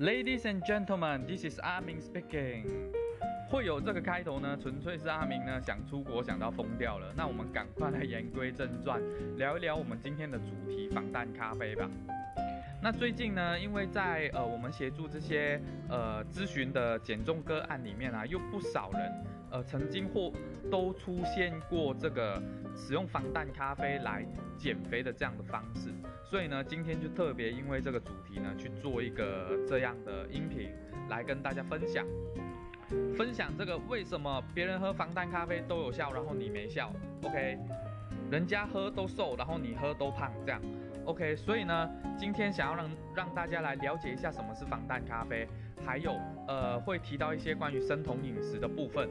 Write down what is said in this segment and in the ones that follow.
Ladies and gentlemen, this is 阿明 speaking。会有这个开头呢，纯粹是阿明呢想出国想到疯掉了。那我们赶快来言归正传，聊一聊我们今天的主题——防弹咖啡吧。那最近呢，因为在呃我们协助这些呃咨询的减重个案里面啊，有不少人呃曾经或都出现过这个使用防弹咖啡来减肥的这样的方式，所以呢，今天就特别因为这个主题呢去做一个这样的音频来跟大家分享，分享这个为什么别人喝防弹咖啡都有效，然后你没效？OK，人家喝都瘦，然后你喝都胖，这样。OK，所以呢，今天想要让让大家来了解一下什么是防弹咖啡，还有呃会提到一些关于生酮饮食的部分。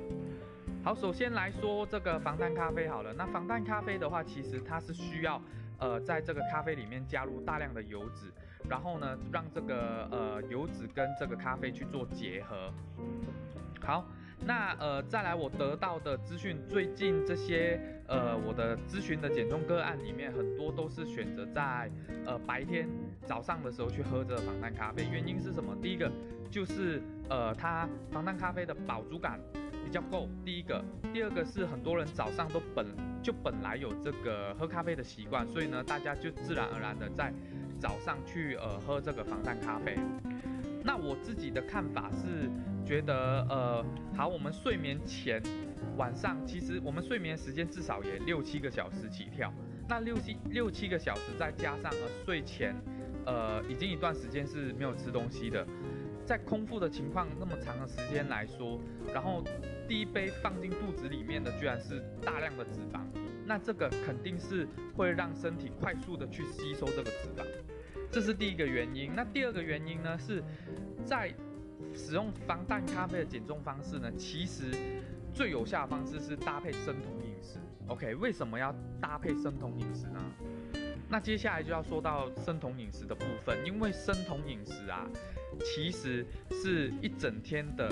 好，首先来说这个防弹咖啡好了，那防弹咖啡的话，其实它是需要呃在这个咖啡里面加入大量的油脂，然后呢让这个呃油脂跟这个咖啡去做结合。好。那呃，再来我得到的资讯，最近这些呃我的咨询的减重个案里面，很多都是选择在呃白天早上的时候去喝这个防弹咖啡。原因是什么？第一个就是呃它防弹咖啡的饱足感比较够。第一个，第二个是很多人早上都本就本来有这个喝咖啡的习惯，所以呢大家就自然而然的在早上去呃喝这个防弹咖啡。那我自己的看法是觉得，呃，好，我们睡眠前晚上，其实我们睡眠时间至少也六七个小时起跳。那六七六七个小时，再加上呃睡前，呃，已经一段时间是没有吃东西的，在空腹的情况那么长的时间来说，然后第一杯放进肚子里面的居然是大量的脂肪，那这个肯定是会让身体快速的去吸收这个脂肪。这是第一个原因。那第二个原因呢？是在使用防弹咖啡的减重方式呢？其实最有效的方式是搭配生酮饮食。OK，为什么要搭配生酮饮食呢？那接下来就要说到生酮饮食的部分，因为生酮饮食啊，其实是一整天的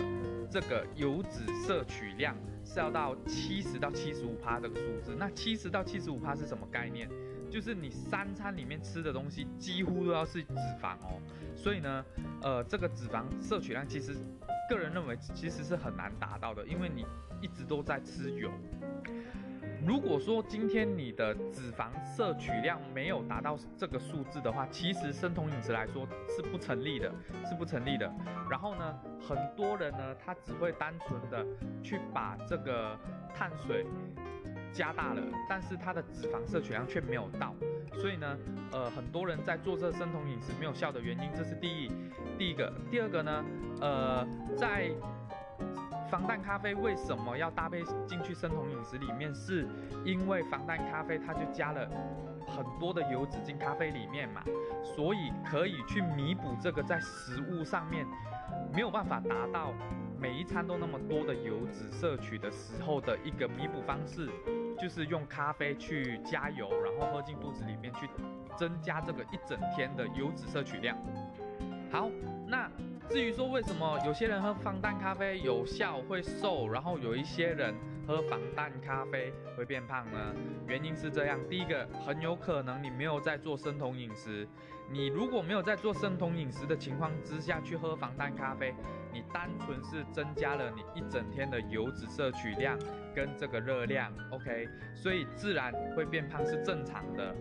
这个油脂摄取量是要到七十到七十五帕这个数字。那七十到七十五帕是什么概念？就是你三餐里面吃的东西几乎都要是脂肪哦，所以呢，呃，这个脂肪摄取量其实个人认为其实是很难达到的，因为你一直都在吃油。如果说今天你的脂肪摄取量没有达到这个数字的话，其实生酮饮食来说是不成立的，是不成立的。然后呢，很多人呢，他只会单纯的去把这个碳水。加大了，但是他的脂肪摄取量却没有到，所以呢，呃，很多人在做这生酮饮食没有效的原因，这是第一，第一个，第二个呢，呃，在防弹咖啡为什么要搭配进去生酮饮食里面？是因为防弹咖啡它就加了很多的油脂进咖啡里面嘛，所以可以去弥补这个在食物上面没有办法达到每一餐都那么多的油脂摄取的时候的一个弥补方式。就是用咖啡去加油，然后喝进肚子里面去，增加这个一整天的油脂摄取量。好，那至于说为什么有些人喝防弹咖啡有效会瘦，然后有一些人喝防弹咖啡会变胖呢？原因是这样，第一个很有可能你没有在做生酮饮食，你如果没有在做生酮饮食的情况之下去喝防弹咖啡，你单纯是增加了你一整天的油脂摄取量。跟这个热量，OK，所以自然会变胖是正常的。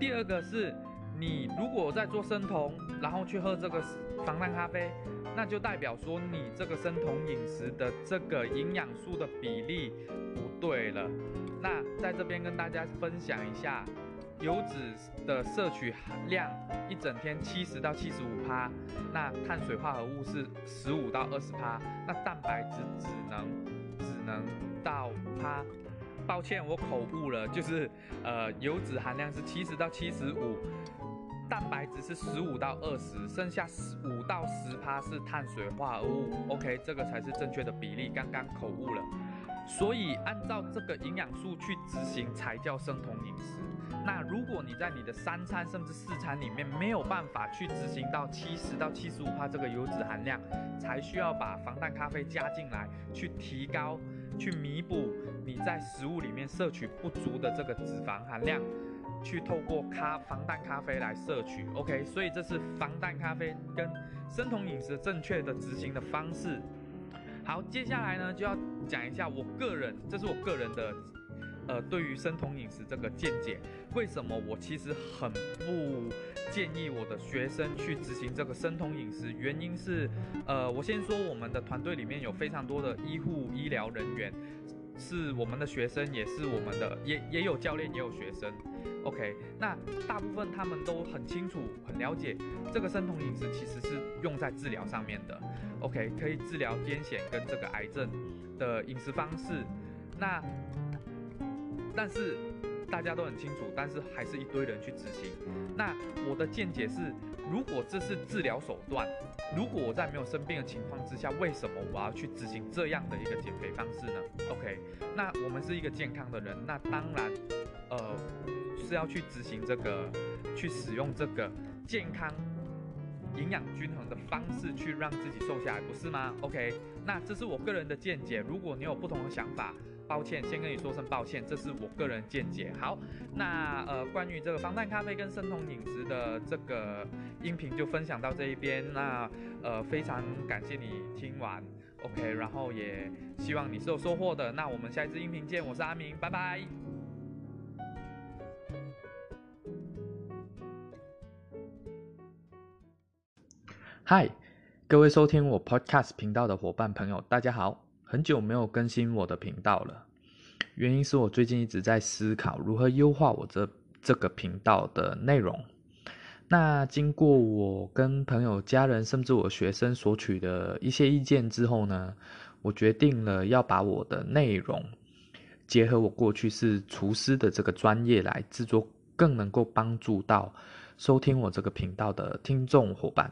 第二个是，你如果在做生酮，然后去喝这个防弹咖啡，那就代表说你这个生酮饮食的这个营养素的比例不对了。那在这边跟大家分享一下，油脂的摄取含量一整天七十到七十五趴，那碳水化合物是十五到二十趴，那蛋白质只能只。能到五趴，抱歉，我口误了，就是呃，油脂含量是七十到七十五，蛋白质是十五到二十，剩下十五到十趴是碳水化合物。OK，这个才是正确的比例，刚刚口误了。所以按照这个营养素去执行才叫生酮饮食。那如果你在你的三餐甚至四餐里面没有办法去执行到七十到七十五帕这个油脂含量，才需要把防弹咖啡加进来，去提高、去弥补你在食物里面摄取不足的这个脂肪含量。去透过咖防弹咖啡来摄取，OK，所以这是防弹咖啡跟生酮饮食正确的执行的方式。好，接下来呢就要讲一下我个人，这是我个人的，呃，对于生酮饮食这个见解。为什么我其实很不建议我的学生去执行这个生酮饮食？原因是，呃，我先说我们的团队里面有非常多的医护医疗人员。是我们的学生，也是我们的，也也有教练，也有学生。OK，那大部分他们都很清楚、很了解，这个生酮饮食其实是用在治疗上面的。OK，可以治疗癫痫跟这个癌症的饮食方式。那但是大家都很清楚，但是还是一堆人去执行。那我的见解是。如果这是治疗手段，如果我在没有生病的情况之下，为什么我要去执行这样的一个减肥方式呢？OK，那我们是一个健康的人，那当然，呃，是要去执行这个，去使用这个健康、营养均衡的方式去让自己瘦下来，不是吗？OK，那这是我个人的见解，如果你有不同的想法。抱歉，先跟你说声抱歉，这是我个人见解。好，那呃，关于这个防弹咖啡跟生酮饮食的这个音频就分享到这一边。那呃，非常感谢你听完，OK，然后也希望你是有收获的。那我们下一次音频见，我是阿明，拜拜。嗨，各位收听我 Podcast 频道的伙伴朋友，大家好。很久没有更新我的频道了，原因是我最近一直在思考如何优化我这这个频道的内容。那经过我跟朋友、家人，甚至我学生索取的一些意见之后呢，我决定了要把我的内容结合我过去是厨师的这个专业来制作，更能够帮助到收听我这个频道的听众伙伴。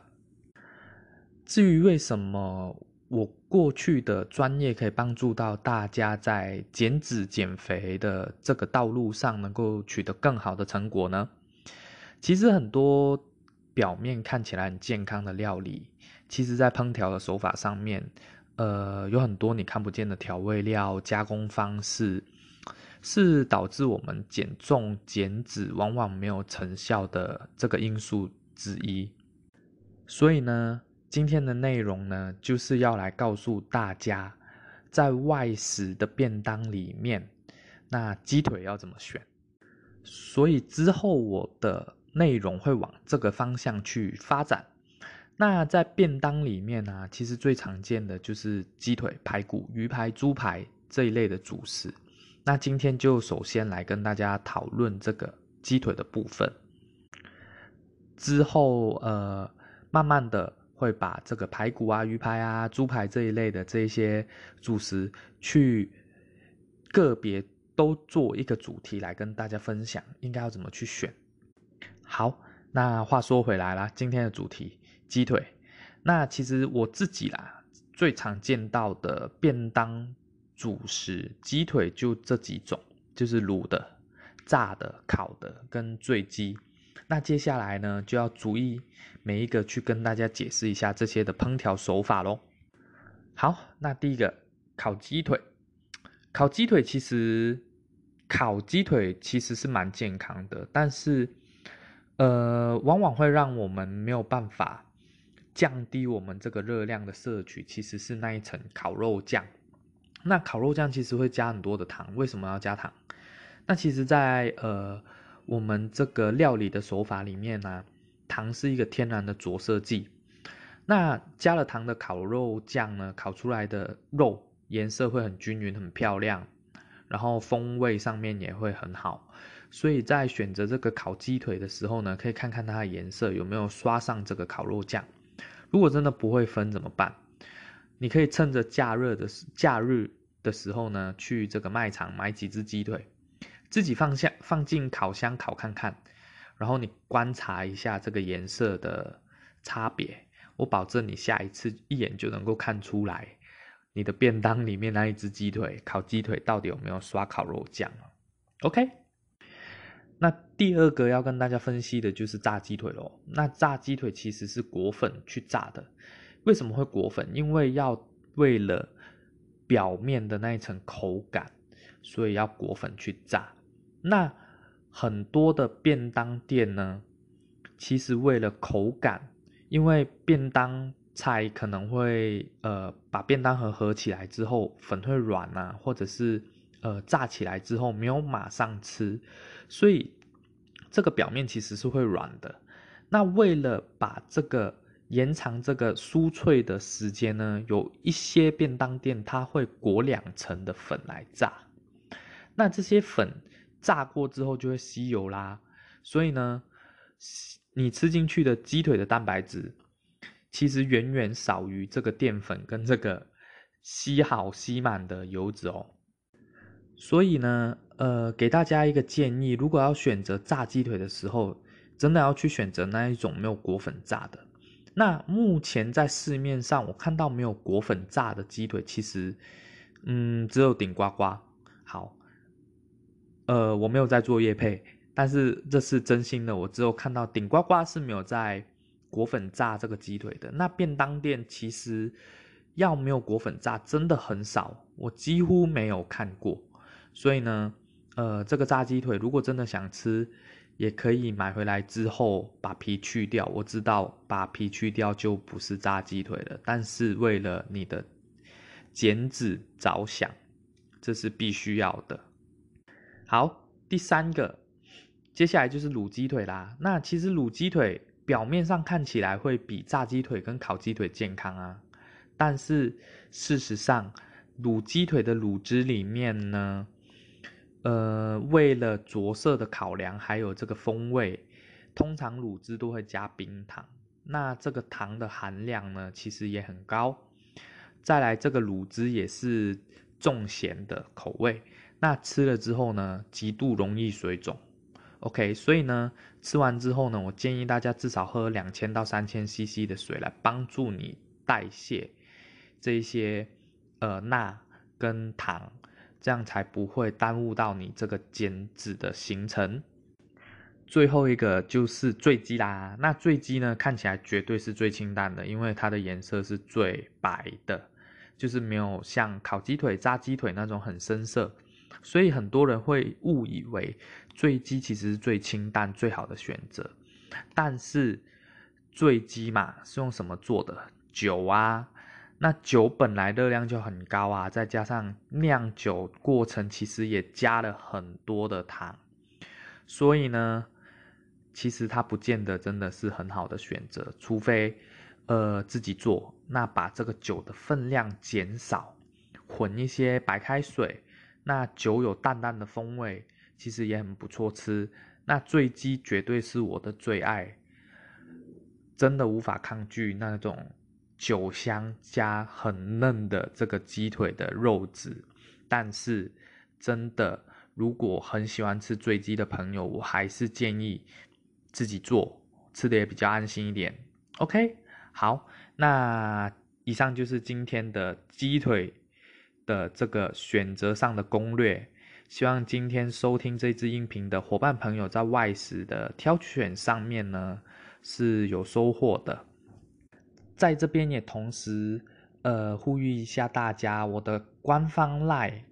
至于为什么？我过去的专业可以帮助到大家在减脂减肥的这个道路上能够取得更好的成果呢？其实很多表面看起来很健康的料理，其实在烹调的手法上面，呃，有很多你看不见的调味料、加工方式，是导致我们减重减脂往往没有成效的这个因素之一。所以呢？今天的内容呢，就是要来告诉大家，在外食的便当里面，那鸡腿要怎么选。所以之后我的内容会往这个方向去发展。那在便当里面呢，其实最常见的就是鸡腿、排骨、鱼排、猪排这一类的主食。那今天就首先来跟大家讨论这个鸡腿的部分，之后呃，慢慢的。会把这个排骨啊、鱼排啊、猪排这一类的这些主食，去个别都做一个主题来跟大家分享，应该要怎么去选。好，那话说回来啦，今天的主题鸡腿。那其实我自己啦，最常见到的便当主食鸡腿就这几种，就是卤的、炸的、烤的跟醉鸡。那接下来呢，就要逐一每一个去跟大家解释一下这些的烹调手法喽。好，那第一个烤鸡腿，烤鸡腿其实烤鸡腿其实是蛮健康的，但是呃，往往会让我们没有办法降低我们这个热量的摄取，其实是那一层烤肉酱。那烤肉酱其实会加很多的糖，为什么要加糖？那其实，在呃。我们这个料理的手法里面呢，糖是一个天然的着色剂。那加了糖的烤肉酱呢，烤出来的肉颜色会很均匀、很漂亮，然后风味上面也会很好。所以在选择这个烤鸡腿的时候呢，可以看看它的颜色有没有刷上这个烤肉酱。如果真的不会分怎么办？你可以趁着假日的假日的时候呢，去这个卖场买几只鸡腿。自己放下放进烤箱烤看看，然后你观察一下这个颜色的差别，我保证你下一次一眼就能够看出来，你的便当里面那一只鸡腿烤鸡腿到底有没有刷烤肉酱 OK，那第二个要跟大家分析的就是炸鸡腿喽。那炸鸡腿其实是裹粉去炸的，为什么会裹粉？因为要为了表面的那一层口感，所以要裹粉去炸。那很多的便当店呢，其实为了口感，因为便当菜可能会呃把便当盒合起来之后粉会软啊，或者是呃炸起来之后没有马上吃，所以这个表面其实是会软的。那为了把这个延长这个酥脆的时间呢，有一些便当店它会裹两层的粉来炸，那这些粉。炸过之后就会吸油啦，所以呢，你吃进去的鸡腿的蛋白质，其实远远少于这个淀粉跟这个吸好吸满的油脂哦。所以呢，呃，给大家一个建议，如果要选择炸鸡腿的时候，真的要去选择那一种没有裹粉炸的。那目前在市面上我看到没有裹粉炸的鸡腿，其实，嗯，只有顶呱呱。好。呃，我没有在做叶配，但是这是真心的。我只有看到顶呱呱是没有在裹粉炸这个鸡腿的。那便当店其实要没有裹粉炸真的很少，我几乎没有看过。所以呢，呃，这个炸鸡腿如果真的想吃，也可以买回来之后把皮去掉。我知道把皮去掉就不是炸鸡腿了，但是为了你的减脂着想，这是必须要的。好，第三个，接下来就是卤鸡腿啦。那其实卤鸡腿表面上看起来会比炸鸡腿跟烤鸡腿健康啊，但是事实上，卤鸡腿的卤汁里面呢，呃，为了着色的考量，还有这个风味，通常卤汁都会加冰糖。那这个糖的含量呢，其实也很高。再来，这个卤汁也是重咸的口味。那吃了之后呢，极度容易水肿。OK，所以呢，吃完之后呢，我建议大家至少喝两千到三千 CC 的水来帮助你代谢这一些呃钠跟糖，这样才不会耽误到你这个减脂的行程。最后一个就是醉鸡啦。那醉鸡呢，看起来绝对是最清淡的，因为它的颜色是最白的，就是没有像烤鸡腿、炸鸡腿那种很深色。所以很多人会误以为醉鸡其实是最清淡、最好的选择，但是醉鸡嘛是用什么做的？酒啊，那酒本来热量就很高啊，再加上酿酒过程其实也加了很多的糖，所以呢，其实它不见得真的是很好的选择，除非呃自己做，那把这个酒的分量减少，混一些白开水。那酒有淡淡的风味，其实也很不错吃。那醉鸡绝对是我的最爱，真的无法抗拒那种酒香加很嫩的这个鸡腿的肉质。但是，真的如果很喜欢吃醉鸡的朋友，我还是建议自己做，吃的也比较安心一点。OK，好，那以上就是今天的鸡腿。的这个选择上的攻略，希望今天收听这支音频的伙伴朋友在外食的挑选上面呢是有收获的。在这边也同时呃呼吁一下大家，我的官方 Line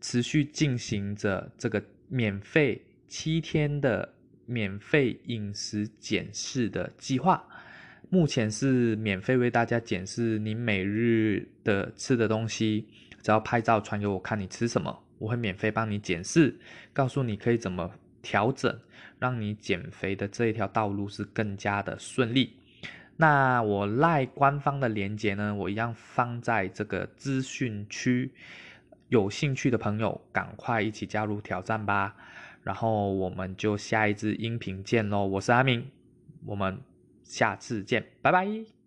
持续进行着这个免费七天的免费饮食检视的计划，目前是免费为大家检视您每日的吃的东西。只要拍照传给我看，你吃什么，我会免费帮你检视，告诉你可以怎么调整，让你减肥的这一条道路是更加的顺利。那我赖官方的链接呢，我一样放在这个资讯区，有兴趣的朋友赶快一起加入挑战吧。然后我们就下一支音频见喽，我是阿明，我们下次见，拜拜。